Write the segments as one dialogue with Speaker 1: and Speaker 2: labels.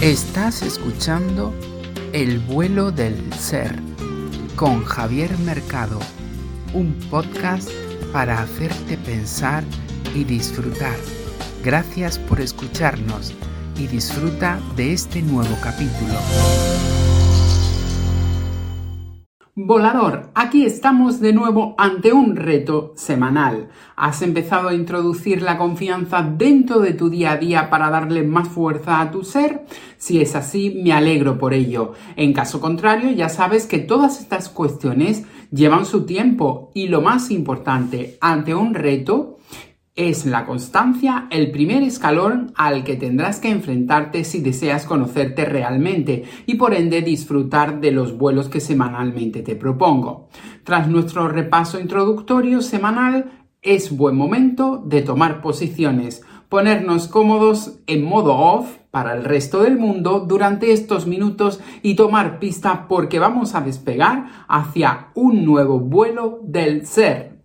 Speaker 1: Estás escuchando El vuelo del ser con Javier Mercado, un podcast para hacerte pensar y disfrutar. Gracias por escucharnos y disfruta de este nuevo capítulo. Volador, aquí estamos de nuevo ante un reto semanal. ¿Has empezado a introducir la confianza dentro de tu día a día para darle más fuerza a tu ser? Si es así, me alegro por ello. En caso contrario, ya sabes que todas estas cuestiones llevan su tiempo y lo más importante, ante un reto, es la constancia el primer escalón al que tendrás que enfrentarte si deseas conocerte realmente y por ende disfrutar de los vuelos que semanalmente te propongo. Tras nuestro repaso introductorio semanal, es buen momento de tomar posiciones, ponernos cómodos en modo off para el resto del mundo durante estos minutos y tomar pista porque vamos a despegar hacia un nuevo vuelo del ser.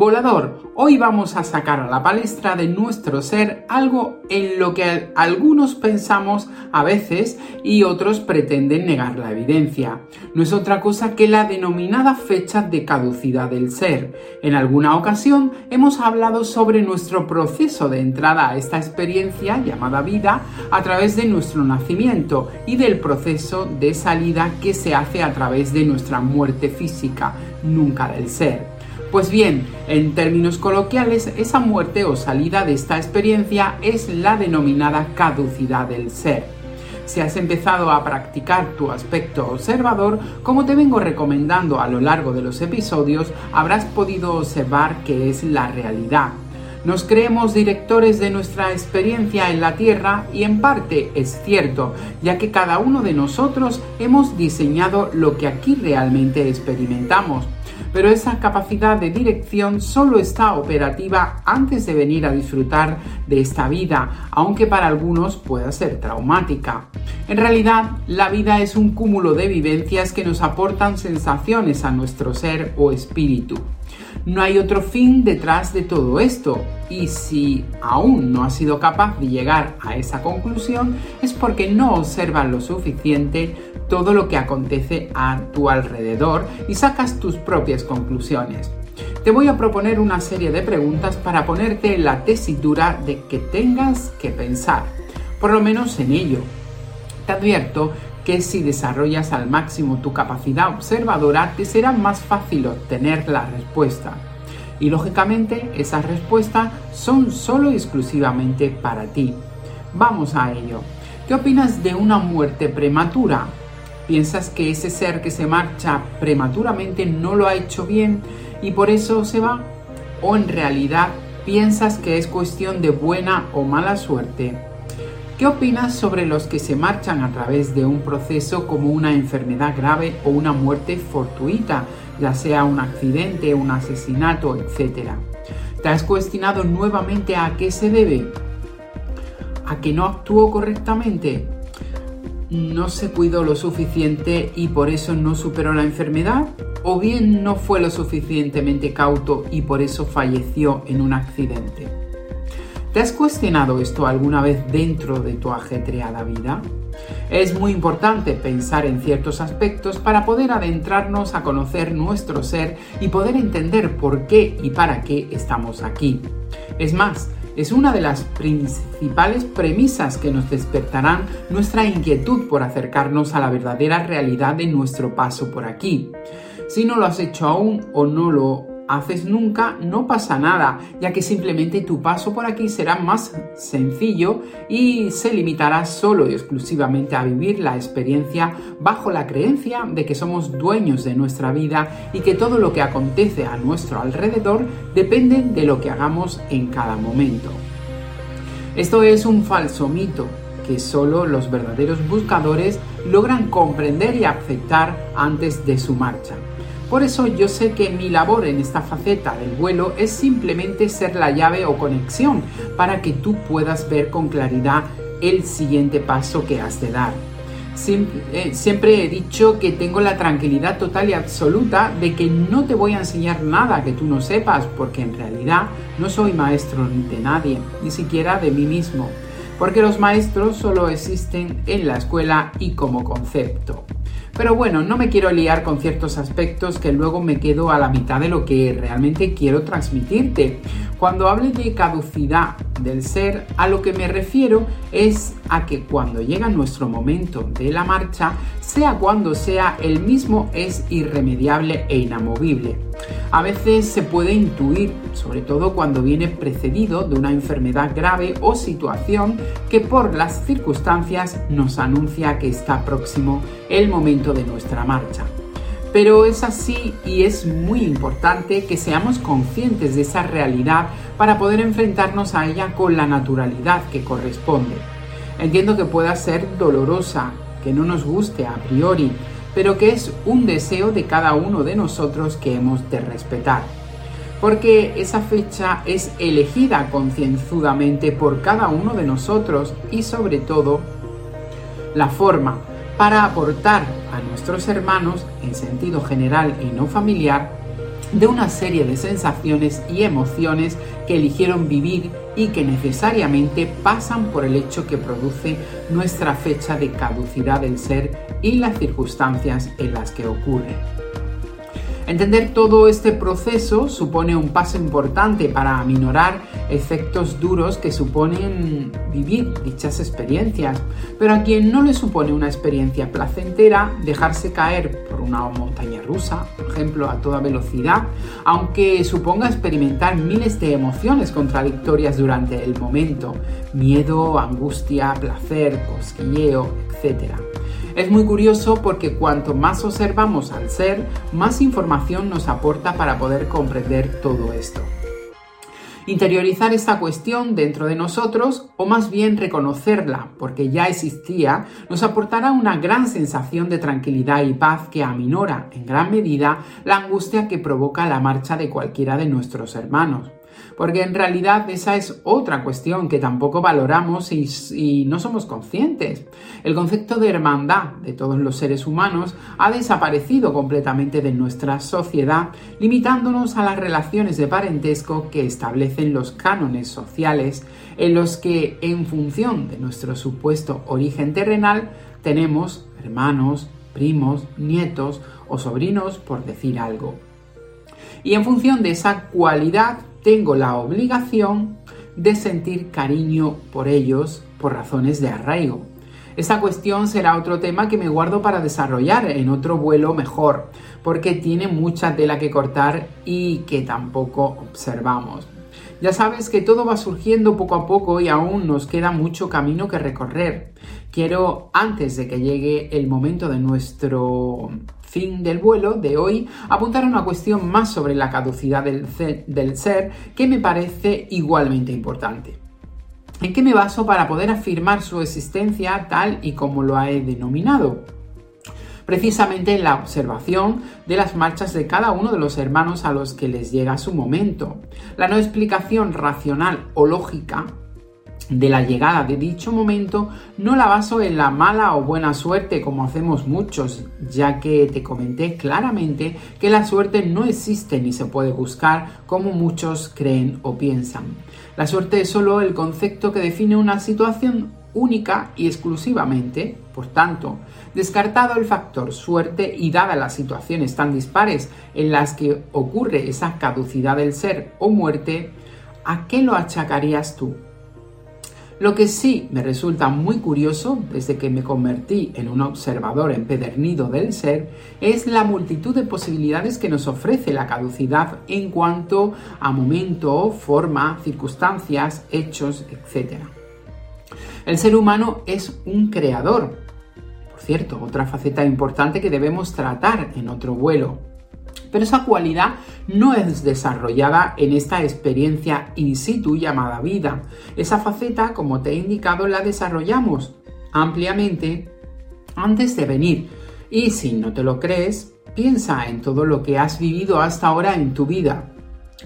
Speaker 1: Volador, hoy vamos a sacar a la palestra de nuestro ser algo en lo que algunos pensamos a veces y otros pretenden negar la evidencia. No es otra cosa que la denominada fecha de caducidad del ser. En alguna ocasión hemos hablado sobre nuestro proceso de entrada a esta experiencia llamada vida a través de nuestro nacimiento y del proceso de salida que se hace a través de nuestra muerte física, nunca del ser. Pues bien, en términos coloquiales, esa muerte o salida de esta experiencia es la denominada caducidad del ser. Si has empezado a practicar tu aspecto observador, como te vengo recomendando a lo largo de los episodios, habrás podido observar que es la realidad. Nos creemos directores de nuestra experiencia en la Tierra y en parte es cierto, ya que cada uno de nosotros hemos diseñado lo que aquí realmente experimentamos pero esa capacidad de dirección solo está operativa antes de venir a disfrutar de esta vida, aunque para algunos pueda ser traumática. En realidad, la vida es un cúmulo de vivencias que nos aportan sensaciones a nuestro ser o espíritu. No hay otro fin detrás de todo esto y si aún no has sido capaz de llegar a esa conclusión es porque no observas lo suficiente todo lo que acontece a tu alrededor y sacas tus propias conclusiones. Te voy a proponer una serie de preguntas para ponerte en la tesitura de que tengas que pensar, por lo menos en ello. Te advierto que si desarrollas al máximo tu capacidad observadora, te será más fácil obtener la respuesta. Y lógicamente esas respuestas son solo exclusivamente para ti. Vamos a ello. ¿Qué opinas de una muerte prematura? ¿Piensas que ese ser que se marcha prematuramente no lo ha hecho bien y por eso se va? ¿O en realidad piensas que es cuestión de buena o mala suerte? ¿Qué opinas sobre los que se marchan a través de un proceso como una enfermedad grave o una muerte fortuita, ya sea un accidente, un asesinato, etcétera? ¿Te has cuestionado nuevamente a qué se debe? ¿A que no actuó correctamente? ¿No se cuidó lo suficiente y por eso no superó la enfermedad? ¿O bien no fue lo suficientemente cauto y por eso falleció en un accidente? ¿Te has cuestionado esto alguna vez dentro de tu ajetreada vida? Es muy importante pensar en ciertos aspectos para poder adentrarnos a conocer nuestro ser y poder entender por qué y para qué estamos aquí. Es más, es una de las principales premisas que nos despertarán nuestra inquietud por acercarnos a la verdadera realidad de nuestro paso por aquí. Si no lo has hecho aún o no lo haces nunca, no pasa nada, ya que simplemente tu paso por aquí será más sencillo y se limitará solo y exclusivamente a vivir la experiencia bajo la creencia de que somos dueños de nuestra vida y que todo lo que acontece a nuestro alrededor depende de lo que hagamos en cada momento. Esto es un falso mito que solo los verdaderos buscadores logran comprender y aceptar antes de su marcha. Por eso yo sé que mi labor en esta faceta del vuelo es simplemente ser la llave o conexión para que tú puedas ver con claridad el siguiente paso que has de dar. Eh, siempre, he dicho que tengo la tranquilidad total y absoluta de que no te voy a enseñar nada que tú no sepas, porque en realidad no soy maestro de nadie, ni siquiera de mí mismo, porque los maestros solo existen en la escuela y como concepto. Pero bueno, no me quiero liar con ciertos aspectos que luego me quedo a la mitad de lo que realmente quiero transmitirte. Cuando hable de caducidad del ser, a lo que me refiero es a que cuando llega nuestro momento de la marcha, sea cuando sea, el mismo es irremediable e inamovible. A veces se puede intuir, sobre todo cuando viene precedido de una enfermedad grave o situación que por las circunstancias nos anuncia que está próximo el momento de nuestra marcha. Pero es así y es muy importante que seamos conscientes de esa realidad para poder enfrentarnos a ella con la naturalidad que corresponde. Entiendo que pueda ser dolorosa, que no nos guste a priori, pero que es un deseo de cada uno de nosotros que hemos de respetar. Porque esa fecha es elegida concienzudamente por cada uno de nosotros y sobre todo la forma para aportar a nuestros hermanos en sentido general y no familiar de una serie de sensaciones y emociones que eligieron vivir y que necesariamente pasan por el hecho que produce nuestra fecha de caducidad del ser y las circunstancias en las que ocurre. Entender todo este proceso supone un paso importante para aminorar efectos duros que suponen vivir dichas experiencias, pero a quien no le supone una experiencia placentera, dejarse caer por una montaña rusa, por ejemplo, a toda velocidad, aunque suponga experimentar miles de emociones contradictorias durante el momento, miedo, angustia, placer, cosquilleo, etc. Es muy curioso porque cuanto más observamos al ser, más información nos aporta para poder comprender todo esto. Interiorizar esta cuestión dentro de nosotros, o más bien reconocerla porque ya existía, nos aportará una gran sensación de tranquilidad y paz que aminora en gran medida la angustia que provoca la marcha de cualquiera de nuestros hermanos porque en realidad esa es otra cuestión que tampoco valoramos y, no somos conscientes. El concepto de hermandad de todos los seres humanos ha desaparecido completamente de nuestra sociedad, limitándonos a las relaciones de parentesco que establecen los cánones sociales en los que, en función de nuestro supuesto origen terrenal, tenemos hermanos, primos, nietos o sobrinos, por decir algo. Y en función de esa cualidad tengo la obligación de sentir cariño por ellos por razones de arraigo. Esa cuestión será otro tema que me guardo para desarrollar en otro vuelo mejor, porque tiene mucha tela que cortar y que tampoco observamos. Ya sabes que todo va surgiendo poco a poco y aún nos queda mucho camino que recorrer. Quiero, antes de que llegue el momento de nuestro fin del vuelo de hoy, apuntar a una cuestión más sobre la caducidad del, ser que me parece igualmente importante. ¿En qué me baso para poder afirmar su existencia tal y como lo he denominado? precisamente en la observación de las marchas de cada uno de los hermanos a los que les llega su momento. La no explicación racional o lógica de la llegada de dicho momento no la baso en la mala o buena suerte como hacemos muchos, ya que te comenté claramente que la suerte no existe ni se puede buscar como muchos creen o piensan. La suerte es solo el concepto que define una situación única y exclusivamente, por tanto, descartado el factor suerte y dadas las situaciones tan dispares en las que ocurre esa caducidad del ser o muerte, ¿a qué lo achacarías tú? Lo que sí me resulta muy curioso desde que me convertí en un observador empedernido del ser es la multitud de posibilidades que nos ofrece la caducidad en cuanto a momento, forma, circunstancias, hechos, etc. El ser humano es un creador. Por cierto, otra faceta importante que debemos tratar en otro vuelo. Pero esa cualidad no es desarrollada en esta experiencia in situ llamada vida. Esa faceta, como te he indicado, la desarrollamos ampliamente antes de venir. Y si no te lo crees, piensa en todo lo que has vivido hasta ahora en tu vida.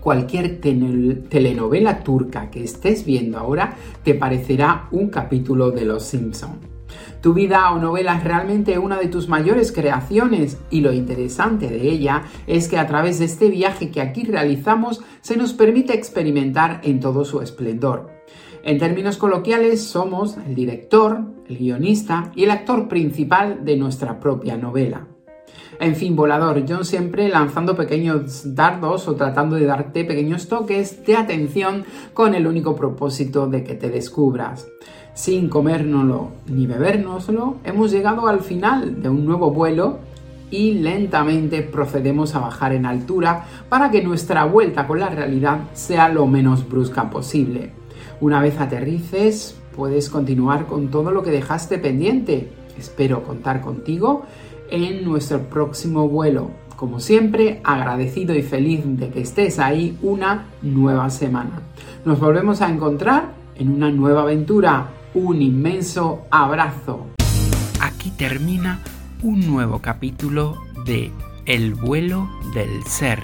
Speaker 1: Cualquier telenovela turca que estés viendo ahora te parecerá un capítulo de Los Simpson. Tu vida o novela es realmente una de tus mayores creaciones y lo interesante de ella es que a través de este viaje que aquí realizamos se nos permite experimentar en todo su esplendor. En términos coloquiales somos el director, el guionista y el actor principal de nuestra propia novela. En fin, volador, yo siempre lanzando pequeños dardos o tratando de darte pequeños toques de atención con el único propósito de que te descubras. Sin comérnoslo ni bebérnoslo, hemos llegado al final de un nuevo vuelo y lentamente procedemos a bajar en altura para que nuestra vuelta con la realidad sea lo menos brusca posible. Una vez aterrices, puedes continuar con todo lo que dejaste pendiente. Espero contar contigo en nuestro próximo vuelo. Como siempre, agradecido y feliz de que estés ahí una nueva semana. Nos volvemos a encontrar en una nueva aventura. Un inmenso abrazo. Aquí termina un nuevo capítulo de El vuelo del ser.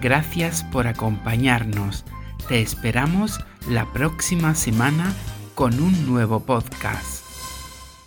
Speaker 1: Gracias por acompañarnos. Te esperamos la próxima semana con un nuevo podcast.